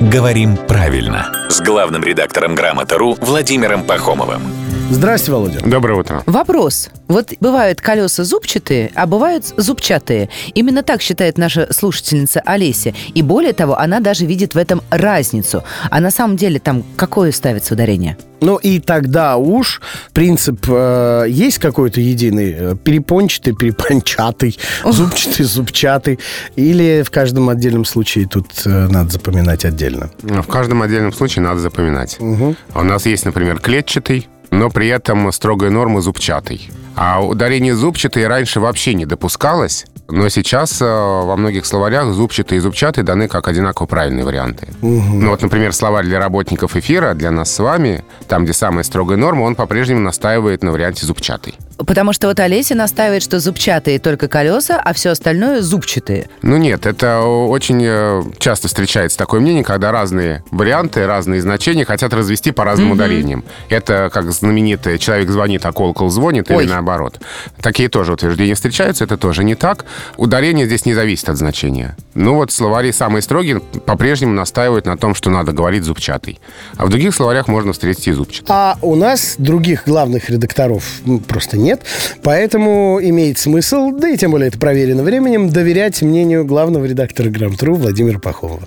«Говорим правильно» с главным редактором «Грамота.ру» Владимиром Пахомовым. Здрасте, Володя. Доброе утро. Вопрос. Вот бывают колеса зубчатые, а бывают зубчатые. Именно так считает наша слушательница Олеся. И более того, она даже видит в этом разницу. А на самом деле там какое ставится ударение? Ну и тогда уж принцип э, есть какой-то единый, э, перепончатый, перепончатый, зубчатый, зубчатый, или в каждом отдельном случае тут э, надо запоминать отдельно? В каждом отдельном случае надо запоминать. Угу. У нас есть, например, клетчатый, но при этом строгая норма зубчатый. А ударение зубчатый раньше вообще не допускалось, но сейчас э, во многих словарях зубчатый и зубчатый даны как одинаково правильные варианты. Угу. Ну вот, например, словарь для работников эфира, для нас с вами, там, где самая строгая норма, он по-прежнему настаивает на варианте зубчатый. Потому что вот Олеся настаивает, что зубчатые только колеса, а все остальное зубчатые. Ну нет, это очень э, часто встречается такое мнение, когда разные варианты, разные значения хотят развести по разным угу. ударениям. Это как знаменитый «человек звонит, а колокол звонит» Ой. или наоборот. Такие тоже утверждения встречаются, это тоже не так. Ударение здесь не зависит от значения. Ну вот словари самые строгие по-прежнему настаивают на том, что надо говорить зубчатый. А в других словарях можно встретить и зубчатый. А у нас других главных редакторов просто нет. Поэтому имеет смысл, да и тем более это проверено временем, доверять мнению главного редактора Грамм-Тру Владимира Пахомова.